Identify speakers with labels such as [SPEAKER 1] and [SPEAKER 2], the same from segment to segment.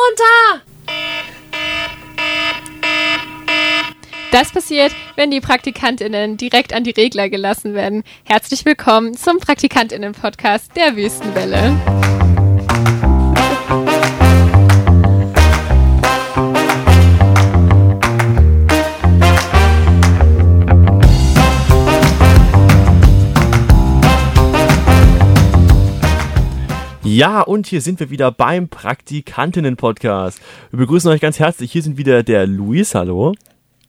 [SPEAKER 1] runter!
[SPEAKER 2] Das passiert, wenn die PraktikantInnen direkt an die Regler gelassen werden. Herzlich willkommen zum PraktikantInnen-Podcast der Wüstenwelle.
[SPEAKER 3] Ja, und hier sind wir wieder beim Praktikantinnen-Podcast. Wir begrüßen euch ganz herzlich. Hier sind wieder der Luis, hallo.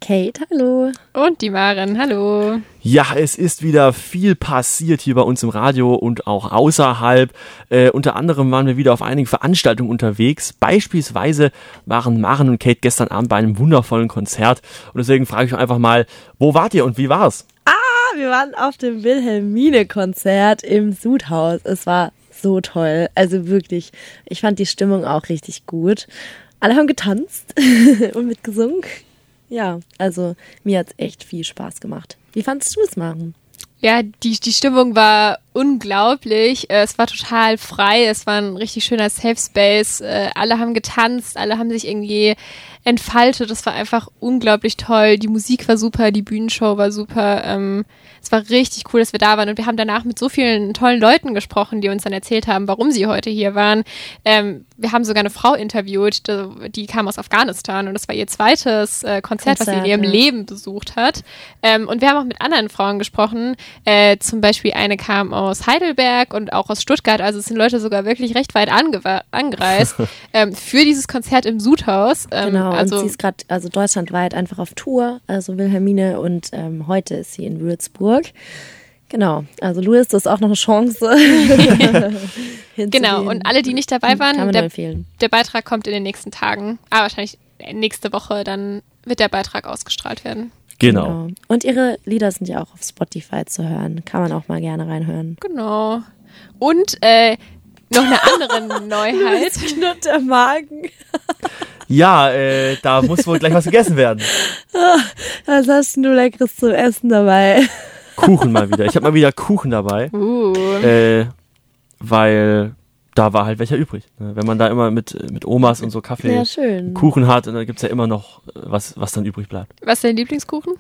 [SPEAKER 1] Kate, hallo.
[SPEAKER 2] Und die Maren, hallo.
[SPEAKER 3] Ja, es ist wieder viel passiert hier bei uns im Radio und auch außerhalb. Äh, unter anderem waren wir wieder auf einigen Veranstaltungen unterwegs. Beispielsweise waren Maren und Kate gestern Abend bei einem wundervollen Konzert. Und deswegen frage ich euch einfach mal, wo wart ihr und wie war's?
[SPEAKER 1] Ah, wir waren auf dem Wilhelmine-Konzert im Sudhaus. Es war so toll. Also wirklich, ich fand die Stimmung auch richtig gut. Alle haben getanzt und mitgesungen. Ja, also mir hat's echt viel Spaß gemacht. Wie fandest du es, Maren?
[SPEAKER 2] Ja, die, die Stimmung war unglaublich. Äh, es war total frei. Es war ein richtig schöner Safe Space. Äh, alle haben getanzt, alle haben sich irgendwie entfaltet. Es war einfach unglaublich toll. Die Musik war super, die Bühnenshow war super. Ähm, es war richtig cool, dass wir da waren und wir haben danach mit so vielen tollen Leuten gesprochen, die uns dann erzählt haben, warum sie heute hier waren. Ähm, wir haben sogar eine Frau interviewt, die, die, kam aus Afghanistan und das war ihr zweites äh, Konzert, Konzert, was sie in ihrem ja. Leben besucht hat. Ähm, und wir haben auch mit anderen Frauen gesprochen. Äh, zum Beispiel eine kam aus Heidelberg und auch aus Stuttgart. Also es sind Leute sogar wirklich recht weit angereist ähm, für dieses Konzert im Sudhaus.
[SPEAKER 1] Ähm, genau, also, und sie ist gerade also deutschlandweit einfach auf Tour, also Wilhelmine und ähm, heute ist sie in Würzburg. Genau, also Louis, das ist auch noch eine Chance.
[SPEAKER 2] genau, und alle, die nicht dabei waren, der, der, Beitrag kommt in den nächsten Tagen. Ah, wahrscheinlich nächste Woche, dann wird der Beitrag ausgestrahlt werden.
[SPEAKER 3] Genau. genau.
[SPEAKER 1] Und ihre Lieder sind ja auch auf Spotify zu hören. Kann man auch mal gerne reinhören.
[SPEAKER 2] Genau. Und äh, noch eine andere Neuheit.
[SPEAKER 1] knurrt der Magen.
[SPEAKER 3] ja, äh, da muss wohl gleich was gegessen werden.
[SPEAKER 1] Was hast du Leckeres zum Essen dabei?
[SPEAKER 3] Kuchen mal wieder. Ich habe mal wieder Kuchen dabei.
[SPEAKER 2] Uh.
[SPEAKER 3] Äh, weil da war halt welcher übrig. Ne? Wenn man da immer mit, mit Omas und so Kaffee
[SPEAKER 1] ja,
[SPEAKER 3] Kuchen hat, dann gibt es ja immer noch äh, was, was dann übrig bleibt.
[SPEAKER 2] Was ist dein Lieblingskuchen?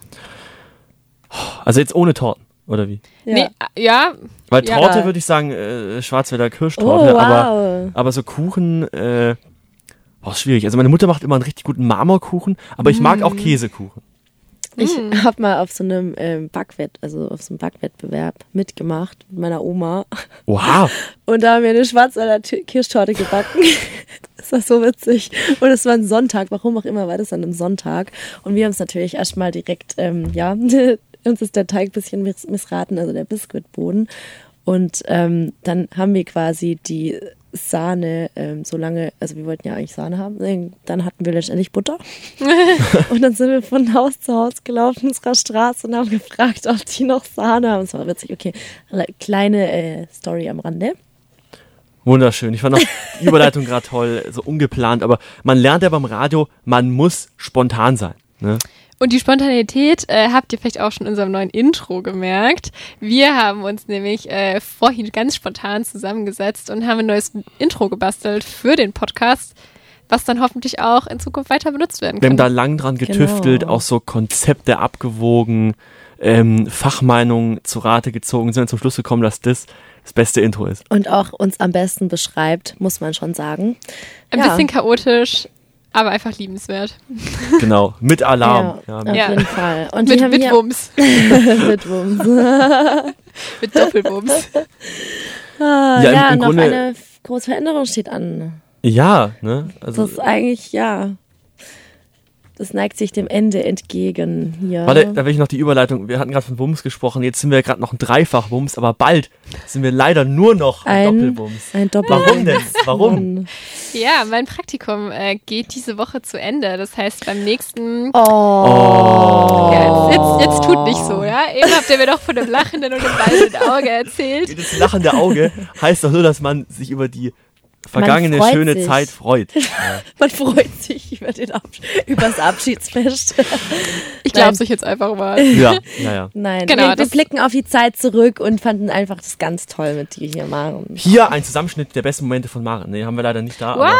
[SPEAKER 3] Also jetzt ohne Torten, oder wie?
[SPEAKER 2] Ja. Nee, ja.
[SPEAKER 3] Weil Torte ja. würde ich sagen, äh, Schwarzwälder Kirschtorte,
[SPEAKER 1] oh, wow.
[SPEAKER 3] aber, aber so Kuchen, äh, oh, schwierig. Also meine Mutter macht immer einen richtig guten Marmorkuchen, aber ich mag auch mm. Käsekuchen.
[SPEAKER 1] Ich mm. habe mal auf so einem ähm, Backwett, also auf so einem Backwettbewerb mitgemacht mit meiner Oma.
[SPEAKER 3] Wow.
[SPEAKER 1] Und da haben wir eine Schwarzwälder Kirschtorte gebacken. das war so witzig. Und es war ein Sonntag, warum auch immer war das dann ein Sonntag. Und wir haben es natürlich erstmal direkt, ähm, ja, uns ist der Teig ein bisschen missraten, also der Biskuitboden. Und ähm, dann haben wir quasi die Sahne ähm, so lange, also wir wollten ja eigentlich Sahne haben, dann hatten wir letztendlich Butter. und dann sind wir von Haus zu Haus gelaufen, unserer Straße und haben gefragt, ob die noch Sahne haben. Es war witzig, okay. Kleine äh, Story am Rande.
[SPEAKER 3] Wunderschön. Ich fand auch die Überleitung gerade toll, so ungeplant, aber man lernt ja beim Radio, man muss spontan sein. Ne?
[SPEAKER 2] Und die Spontanität äh, habt ihr vielleicht auch schon in unserem neuen Intro gemerkt. Wir haben uns nämlich äh, vorhin ganz spontan zusammengesetzt und haben ein neues Intro gebastelt für den Podcast, was dann hoffentlich auch in Zukunft weiter benutzt werden kann.
[SPEAKER 3] Wir haben da lang dran getüftelt, genau. auch so Konzepte abgewogen, ähm, Fachmeinungen zu Rate gezogen, sind dann zum Schluss gekommen, dass das das beste Intro ist.
[SPEAKER 1] Und auch uns am besten beschreibt, muss man schon sagen.
[SPEAKER 2] Ein ja. bisschen chaotisch, aber einfach liebenswert.
[SPEAKER 3] Genau, mit Alarm.
[SPEAKER 1] Ja, ja auf jeden Fall.
[SPEAKER 2] Und mit, mit Wumms.
[SPEAKER 1] mit Wumms.
[SPEAKER 2] mit Doppelwumms.
[SPEAKER 1] Ah, ja, ja im, im noch Grunde, eine große Veränderung steht an.
[SPEAKER 3] Ja, ne?
[SPEAKER 1] Also, das ist eigentlich, ja das neigt sich dem Ende entgegen. Ja.
[SPEAKER 3] Warte, da will ich noch die Überleitung. Wir hatten gerade von Wumms gesprochen, jetzt sind wir gerade noch ein Dreifach-Wumms, aber bald sind wir leider nur noch ein, ein Doppelwumms.
[SPEAKER 1] Ein Doppelwumms.
[SPEAKER 3] Warum denn? Warum?
[SPEAKER 2] Ja, mein Praktikum äh, geht diese Woche zu Ende. Das heißt, beim nächsten.
[SPEAKER 1] Oh.
[SPEAKER 3] oh.
[SPEAKER 2] Ja, jetzt, jetzt, jetzt, tut nicht so, ja? Eben habt ihr mir doch von dem lachenden und dem weinenden Auge erzählt.
[SPEAKER 3] Das lachende Auge heißt doch nur, dass man sich über die vergangene schöne sich. Zeit freut. Ja.
[SPEAKER 1] Man freut sich über, den Ab über das Abschiedsfest.
[SPEAKER 2] ich glaube es euch jetzt einfach mal.
[SPEAKER 3] Ja, ja, ja.
[SPEAKER 1] Nein, genau, wir, wir blicken auf die Zeit zurück und fanden einfach das ganz toll mit dir hier, Maren.
[SPEAKER 3] Hier ein Zusammenschnitt der besten Momente von Maren. Nee, haben wir leider nicht da. Aber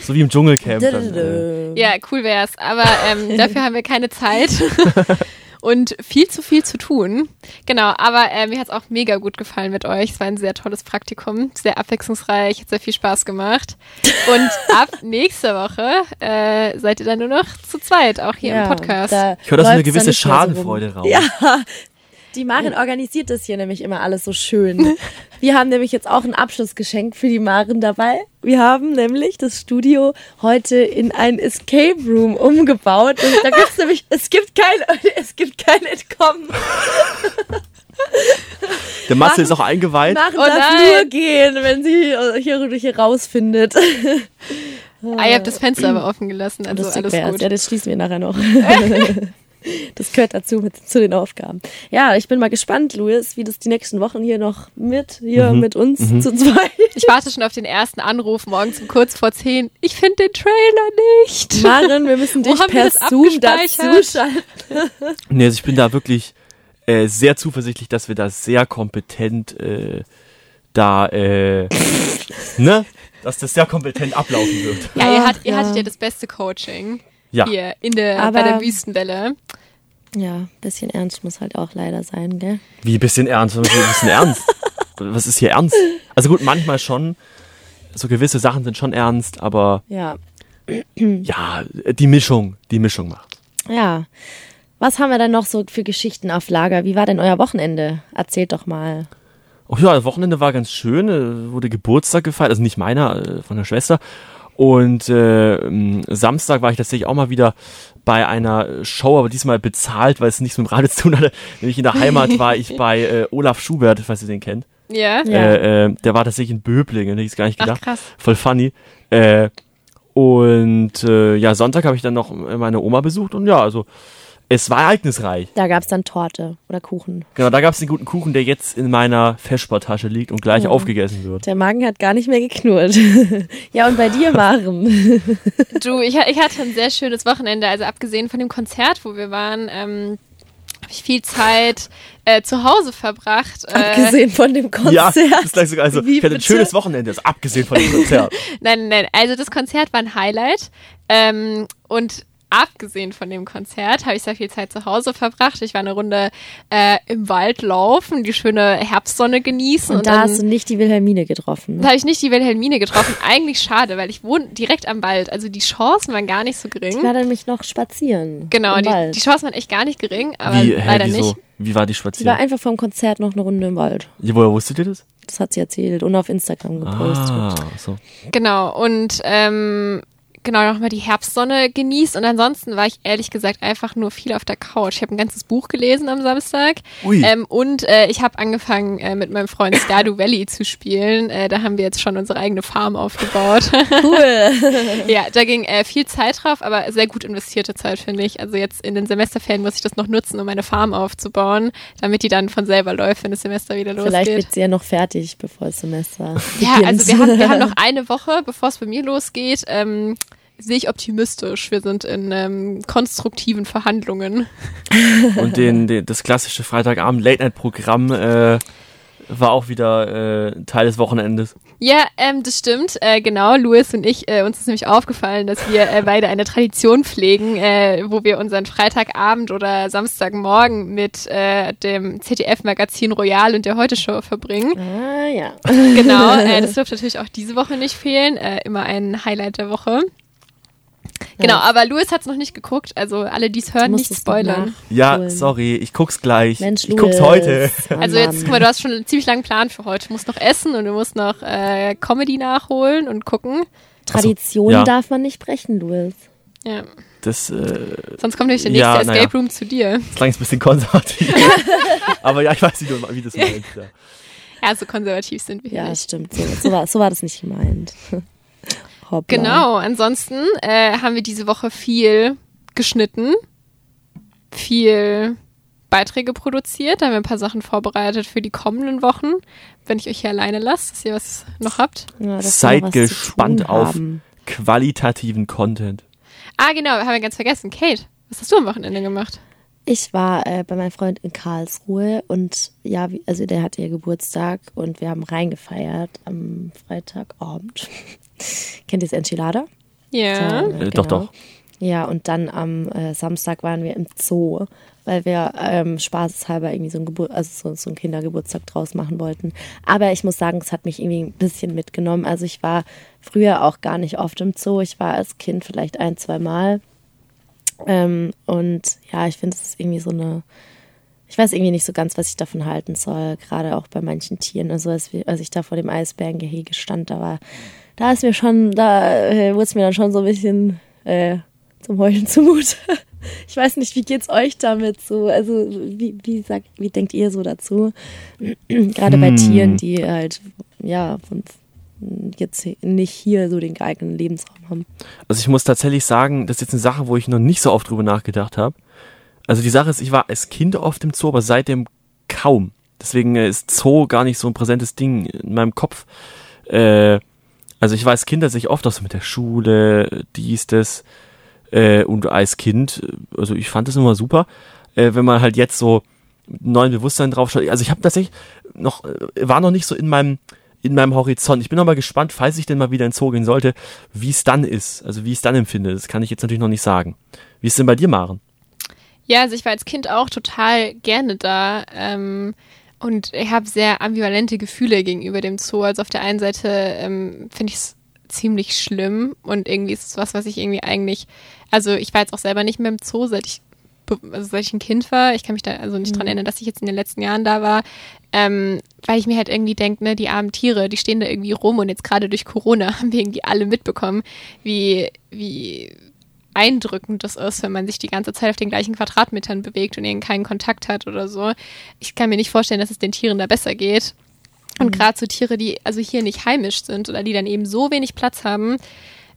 [SPEAKER 3] So wie im Dschungelcamp. Dann, äh,
[SPEAKER 2] Ja, cool wär's. Aber ähm, dafür haben wir keine Zeit. Und viel zu viel zu tun. Genau, aber äh, mir hat's auch mega gut gefallen mit euch. Es war ein sehr tolles Praktikum, sehr abwechslungsreich, hat sehr viel Spaß gemacht. Und ab nächster Woche äh, seid ihr dann nur noch zu zweit, auch hier im Podcast.
[SPEAKER 3] ich höre da so eine gewisse. Schadenfreude raus.
[SPEAKER 1] Ja, die Maren organisiert das hier nämlich immer alles so schön. Wir haben nämlich jetzt auch ein Abschlussgeschenk für die Maren dabei. Wir haben nämlich das Studio heute in ein Escape Room umgebaut. Und da gibt's nämlich, es gibt kein, es gibt kein Entkommen.
[SPEAKER 3] Der Matze ist auch eingeweiht.
[SPEAKER 1] Maren
[SPEAKER 2] Oh
[SPEAKER 1] darf nur gehen, wenn sie hier, hier rausfindet.
[SPEAKER 2] ah, ihr habt das Fenster aber offen gelassen, also alles gut.
[SPEAKER 1] Ja, das schließen wir nachher noch. Das gehört dazu mit, zu den Aufgaben. Ja, ich bin mal gespannt, Louis, wie das die nächsten Wochen hier noch mit hier
[SPEAKER 3] Mhm.
[SPEAKER 1] mit uns zu zweit.
[SPEAKER 2] Ich warte schon auf den ersten Anruf morgens um kurz vor zehn. Ich finde den Trailer nicht.
[SPEAKER 1] Maren, wir müssen dich per Zoom dazuschalten.
[SPEAKER 3] Nee, also ich bin da wirklich äh, sehr zuversichtlich, dass wir da sehr kompetent äh, da, äh, ne? Dass das sehr kompetent ablaufen wird.
[SPEAKER 2] Ja, ihr, hat, ihr
[SPEAKER 1] ja.
[SPEAKER 2] hattet ja das beste Coaching
[SPEAKER 3] Ja.
[SPEAKER 2] hier in der,
[SPEAKER 1] Aber-
[SPEAKER 2] bei der Wüstenwelle.
[SPEAKER 1] Ja, bisschen ernst muss halt auch leider sein, gell?
[SPEAKER 3] Wie, bisschen ernst? Was ist ein bisschen ernst? Was ist hier ernst? Also gut, manchmal schon. So gewisse Sachen sind schon ernst, aber
[SPEAKER 1] Ja.
[SPEAKER 3] ja, die Mischung, die Mischung macht.
[SPEAKER 1] Ja. Was haben wir denn noch so für Geschichten auf Lager? Wie war denn euer Wochenende? Erzählt doch mal.
[SPEAKER 3] Oh ja, das Wochenende war ganz schön, äh, wurde Geburtstag gefeiert, also nicht meiner, äh, von der Schwester. Und äh, Samstag war ich tatsächlich auch mal wieder bei einer Show, aber diesmal bezahlt, weil es nichts mit dem Radio zu tun hatte. Nämlich in der Heimat war ich bei äh, Olaf Schubert, falls ihr den kennt.
[SPEAKER 2] Ja.
[SPEAKER 1] Ja.
[SPEAKER 3] Äh, äh, der war tatsächlich in Böblingen, hätte ich es gar nicht
[SPEAKER 2] Ach,
[SPEAKER 3] gedacht.
[SPEAKER 2] krass.
[SPEAKER 3] Voll funny. Äh, und äh, ja, Sonntag habe ich dann noch meine Oma besucht und ja, also es war ereignisreich.
[SPEAKER 1] Da gab's dann Torte oder Kuchen.
[SPEAKER 3] Genau, da gab es den guten Kuchen, der jetzt in meiner Feschbartasche liegt und gleich aufgegessen wird.
[SPEAKER 1] Der Magen hat gar nicht mehr geknurrt. ja, und bei dir, Maren?
[SPEAKER 2] Du, ich, ich hatte ein sehr schönes Wochenende. Also abgesehen von dem Konzert, wo wir waren, ähm, habe ich viel Zeit äh, zu Hause verbracht. Äh,
[SPEAKER 1] Abgesehen von dem
[SPEAKER 3] Ja,
[SPEAKER 1] Konzert.
[SPEAKER 3] das ist gleich sogar, also
[SPEAKER 1] Wie
[SPEAKER 3] ich hatte ein
[SPEAKER 1] bitte?
[SPEAKER 3] schönes Wochenende, das abgesehen von dem Konzert.
[SPEAKER 2] Nein, nein, also das Konzert war ein Highlight. Ähm, und abgesehen von dem Konzert habe ich sehr viel Zeit zu Hause verbracht. Ich war eine Runde äh, im Wald laufen, die schöne Herbstsonne genießen.
[SPEAKER 1] Und,
[SPEAKER 2] Und,
[SPEAKER 1] da
[SPEAKER 2] dann,
[SPEAKER 1] hast du nicht die Wilhelmine getroffen.
[SPEAKER 2] da habe ich nicht die Wilhelmine getroffen. Eigentlich schade, weil ich wohne direkt am Wald. Also die Chancen waren gar nicht so
[SPEAKER 1] Ich
[SPEAKER 2] gering.
[SPEAKER 1] war dann nämlich noch spazieren.
[SPEAKER 2] Genau,
[SPEAKER 1] im
[SPEAKER 2] die,
[SPEAKER 1] Wald.
[SPEAKER 2] die Chancen waren echt gar nicht gering, aber
[SPEAKER 3] Wie, hä,
[SPEAKER 2] leider
[SPEAKER 3] wieso?
[SPEAKER 2] nicht.
[SPEAKER 3] Wie war die
[SPEAKER 1] Sie war
[SPEAKER 3] Spazierung?
[SPEAKER 1] einfach vom Konzert noch eine Runde im Wald.
[SPEAKER 3] Ja, woher wusstet ihr das?
[SPEAKER 1] Das hat sie erzählt und auf Instagram gepostet.
[SPEAKER 3] Ah, so.
[SPEAKER 2] Genau, und ähm, genau nochmal die Herbstsonne genießt. Und ansonsten war ich ehrlich gesagt einfach nur viel auf der Couch. Ich habe ein ganzes Buch gelesen am Samstag.
[SPEAKER 3] Ui.
[SPEAKER 2] Ähm, und äh, ich habe angefangen, äh, mit meinem Freund Stardew Valley zu spielen. Äh, da haben wir jetzt schon unsere eigene Farm aufgebaut.
[SPEAKER 1] Cool.
[SPEAKER 2] ja, da ging äh, viel Zeit drauf, aber sehr gut investierte Zeit, finde ich. Also jetzt in den Semesterferien muss ich das noch nutzen, um meine Farm aufzubauen, damit die dann von selber läuft, wenn das Semester wieder losgeht.
[SPEAKER 1] Vielleicht wird sie ja noch fertig, bevor das Semester
[SPEAKER 2] Ja,
[SPEAKER 1] beginnt.
[SPEAKER 2] also wir haben, wir haben noch eine Woche, bevor es bei mir losgeht. Ähm, sehe ich optimistisch. Wir sind in ähm, konstruktiven Verhandlungen.
[SPEAKER 3] Und den, den, das klassische Freitagabend Late-Night-Programm äh, war auch wieder äh, Teil des Wochenendes.
[SPEAKER 2] Ja, ähm, das stimmt. Äh, genau, Louis und ich, äh, uns ist nämlich aufgefallen, dass wir äh, beide eine Tradition pflegen, äh, wo wir unseren Freitagabend oder Samstagmorgen mit äh, dem ZDF-Magazin Royal und der Heute-Show verbringen.
[SPEAKER 1] Ah, ja.
[SPEAKER 2] Genau, äh, das dürfte natürlich auch diese Woche nicht fehlen. Äh, immer ein Highlight der Woche. Genau,
[SPEAKER 1] Ja.
[SPEAKER 2] aber Louis hat es noch nicht geguckt, also alle, die es hören, nicht spoilern.
[SPEAKER 3] Ja, sorry, ich guck's gleich.
[SPEAKER 1] Mensch,
[SPEAKER 3] ich guck's
[SPEAKER 1] Louis.
[SPEAKER 3] heute.
[SPEAKER 1] Mann,
[SPEAKER 2] Also jetzt, guck mal, du hast schon einen ziemlich langen Plan für heute. Du musst noch essen und du musst noch äh, Comedy nachholen und gucken.
[SPEAKER 1] Tradition
[SPEAKER 3] ja.
[SPEAKER 1] darf man nicht brechen, Louis.
[SPEAKER 2] Ja.
[SPEAKER 3] Das, äh,
[SPEAKER 2] Sonst kommt nämlich der nächste
[SPEAKER 3] Ja,
[SPEAKER 2] Escape
[SPEAKER 3] naja.
[SPEAKER 2] Room zu dir.
[SPEAKER 3] das klang jetzt ein bisschen konservativ. Aber ja, ich weiß, du wie das meinst. Ja.
[SPEAKER 2] Ja, so konservativ sind wir hier
[SPEAKER 1] Ja,
[SPEAKER 2] nicht.
[SPEAKER 1] stimmt. So, so, war, so war das nicht gemeint. Hoppla.
[SPEAKER 2] Genau, ansonsten äh, haben wir diese Woche viel geschnitten, viel Beiträge produziert, da haben wir ein paar Sachen vorbereitet für die kommenden Wochen, wenn ich euch hier alleine lasse, dass ihr was noch habt.
[SPEAKER 1] Ja,
[SPEAKER 3] Seid gespannt auf qualitativen Content.
[SPEAKER 2] Ah, genau, haben wir ganz vergessen. Kate, was hast du am Wochenende gemacht?
[SPEAKER 1] Ich war äh, bei meinem Freund in Karlsruhe und ja, wie, also der hatte ja Geburtstag und wir haben reingefeiert am Freitagabend. Kennt ihr das Enchilada?
[SPEAKER 2] Ja.
[SPEAKER 1] So,
[SPEAKER 3] Äh, doch, doch.
[SPEAKER 1] Ja, und dann am äh, Samstag waren wir im Zoo, weil wir ähm, spaßeshalber irgendwie so ein, Gebur also so, so einen Kindergeburtstag draus machen wollten. Aber ich muss sagen, es hat mich irgendwie ein bisschen mitgenommen. Also ich war früher auch gar nicht oft im Zoo. Ich war als Kind vielleicht ein, zwei Mal. Ähm, und ja, ich finde, es ist irgendwie so eine, ich weiß irgendwie nicht so ganz, was ich davon halten soll, gerade auch bei manchen Tieren. Also als, als ich da vor dem Eisbärengehege stand, da war, da ist mir schon, da äh, wurde es mir dann schon so ein bisschen äh, zum Heulen zumute. Ich weiß nicht, wie geht's euch damit so? Also wie, wie sagt, wie denkt ihr so dazu? Gerade bei
[SPEAKER 3] Hm.
[SPEAKER 1] Tieren, die halt ja von jetzt nicht hier so den geeigneten Lebensraum haben.
[SPEAKER 3] Also ich muss tatsächlich sagen, das ist jetzt eine Sache, wo ich noch nicht so oft drüber nachgedacht habe. Also die Sache ist, ich war als Kind oft im Zoo, aber seitdem kaum. Deswegen äh, ist Zoo gar nicht so ein präsentes Ding in meinem Kopf. Äh, also ich war als Kind tatsächlich oft auch so mit der Schule, dies, das. Äh, und als Kind, also ich fand das immer super, äh, wenn man halt jetzt so mit neuen Bewusstsein drauf schaut. Also ich habe tatsächlich noch, äh, war noch nicht so in meinem in meinem Horizont. Ich bin noch mal gespannt, falls ich denn mal wieder in Zoo gehen sollte, wie es dann ist. Also wie ich es dann empfinde. Das kann ich jetzt natürlich noch nicht sagen. Wie ist denn bei dir, Maren?
[SPEAKER 2] Ja, also ich war als Kind auch total gerne da. Ähm, und ich habe sehr ambivalente Gefühle gegenüber dem Zoo. Also auf der einen Seite ähm, finde ich es ziemlich schlimm und irgendwie ist es was, was ich irgendwie eigentlich, also ich war jetzt auch selber nicht mehr im Zoo, seit ich, also seit ich ein Kind war. Ich kann mich da also nicht dran erinnern, dass ich jetzt in den letzten Jahren da war. Ähm, weil ich mir halt irgendwie denke, ne, die armen Tiere, die stehen da irgendwie rum und jetzt gerade durch Corona haben wir irgendwie alle mitbekommen, wie, wie eindrückend das ist, wenn man sich die ganze Zeit auf den gleichen Quadratmetern bewegt und eben keinen Kontakt hat oder so. Ich kann mir nicht vorstellen, dass es den Tieren da besser geht. Und gerade so Tiere, die also hier nicht heimisch sind oder die dann eben so wenig Platz haben,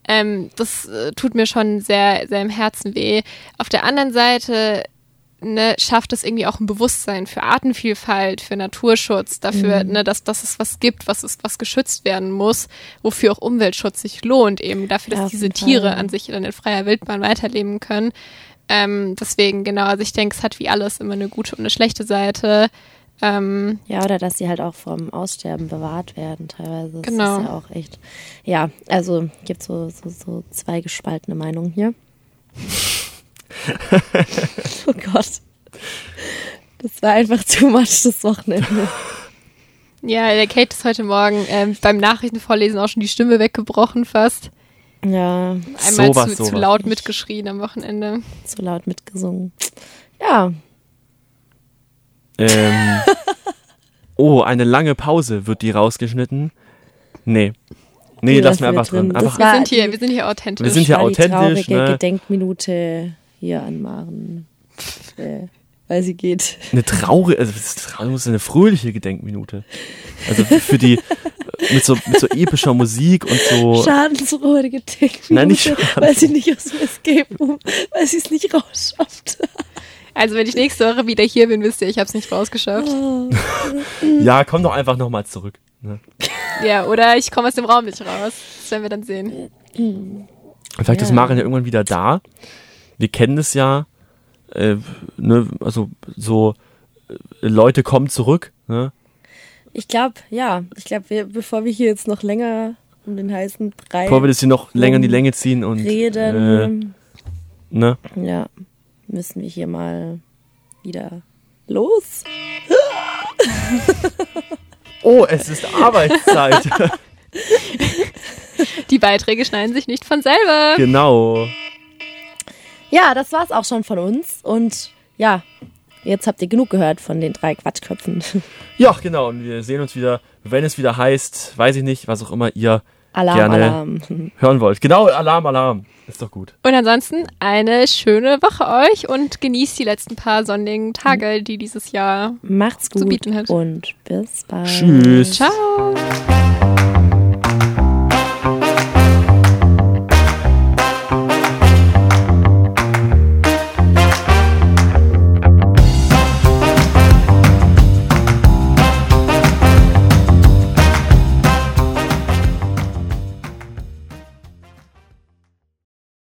[SPEAKER 2] ähm, das äh, tut mir schon sehr, sehr im Herzen weh. Auf der anderen Seite ne, schafft es irgendwie auch ein Bewusstsein für Artenvielfalt, für Naturschutz, dafür, ne, dass, dass es was gibt, was ist, was geschützt werden muss, wofür auch Umweltschutz sich lohnt, eben dafür, dass diese
[SPEAKER 1] Fall,
[SPEAKER 2] Tiere an sich dann in freier Wildbahn weiterleben können. Ähm, deswegen, genau, also ich denke, es hat wie alles immer eine gute und eine schlechte Seite. Ähm,
[SPEAKER 1] Ja, oder dass sie halt auch vom Aussterben bewahrt werden teilweise. Das
[SPEAKER 2] Genau.
[SPEAKER 1] ist ja auch echt. Ja, also gibt so, so, so zwei gespaltene Meinungen hier. oh Gott. Das war einfach too much das Wochenende.
[SPEAKER 2] ja, der Kate ist heute Morgen ähm, beim Nachrichtenvorlesen auch schon die Stimme weggebrochen fast.
[SPEAKER 1] Ja,
[SPEAKER 2] Einmal
[SPEAKER 3] Sowas,
[SPEAKER 2] zu, zu
[SPEAKER 3] sowas.
[SPEAKER 2] laut mitgeschrien am Wochenende.
[SPEAKER 1] so laut mitgesungen. Ja,
[SPEAKER 3] Ähm, oh, eine lange Pause. Wird die rausgeschnitten? Nee. Nee,
[SPEAKER 1] Die
[SPEAKER 3] lassen wir
[SPEAKER 1] lassen wir
[SPEAKER 3] einfach drin.
[SPEAKER 1] drin.
[SPEAKER 3] Einfach,
[SPEAKER 2] Wir sind hier, wir sind hier authentisch.
[SPEAKER 3] Wir sind hier
[SPEAKER 1] war die
[SPEAKER 3] authentisch,
[SPEAKER 1] traurige
[SPEAKER 3] ne?
[SPEAKER 1] Gedenkminute hier an Maren. Äh, weil sie geht.
[SPEAKER 3] eine traurige, also das ist ist eine fröhliche Gedenkminute. Also für die, mit so, mit so epischer Musik und so.
[SPEAKER 1] Schadensfrohe Gedenkminute,
[SPEAKER 3] Nein, nicht Schaden-
[SPEAKER 1] weil sie nicht aus dem Escape Room, weil sie es nicht rausschafft.
[SPEAKER 2] Also wenn ich nächste Woche wieder hier bin, wisst ihr, ich habe es nicht rausgeschafft.
[SPEAKER 3] Ja, komm doch einfach nochmal zurück. Ne?
[SPEAKER 2] Ja, oder ich komme aus dem Raum nicht raus. Das werden wir dann sehen.
[SPEAKER 3] Vielleicht ist
[SPEAKER 1] Ja.
[SPEAKER 3] Maren ja irgendwann wieder da. Wir kennen es ja, äh, ne, also so äh, Leute kommen zurück. Ne?
[SPEAKER 1] Ich glaube, ja. Ich glaube, bevor wir hier jetzt noch länger um den heißen Brei
[SPEAKER 3] Bevor wir das hier noch länger in die Länge ziehen und
[SPEAKER 1] reden,
[SPEAKER 3] Äh, ne?
[SPEAKER 1] ja, müssen wir hier mal wieder los.
[SPEAKER 3] Oh, es ist Arbeitszeit.
[SPEAKER 2] Die Beiträge schneiden sich nicht von selber.
[SPEAKER 3] genau.
[SPEAKER 1] Ja, das war's auch schon von uns. Und ja, jetzt habt ihr genug gehört von den drei Quatschköpfen.
[SPEAKER 3] Ja, genau. Und wir sehen uns wieder, wenn es wieder heißt, weiß ich nicht, was auch immer ihr
[SPEAKER 1] Alarm,
[SPEAKER 3] Gerne.
[SPEAKER 1] Alarm.
[SPEAKER 3] hören wollt. Genau, Alarm, Alarm. Ist doch gut.
[SPEAKER 2] Und ansonsten eine schöne Woche euch und genießt die letzten paar sonnigen Tage, die dieses Jahr.
[SPEAKER 1] Macht's
[SPEAKER 2] Zu
[SPEAKER 1] gut
[SPEAKER 2] bieten hat.
[SPEAKER 1] und bis bald.
[SPEAKER 3] Tschüss.
[SPEAKER 2] Ciao.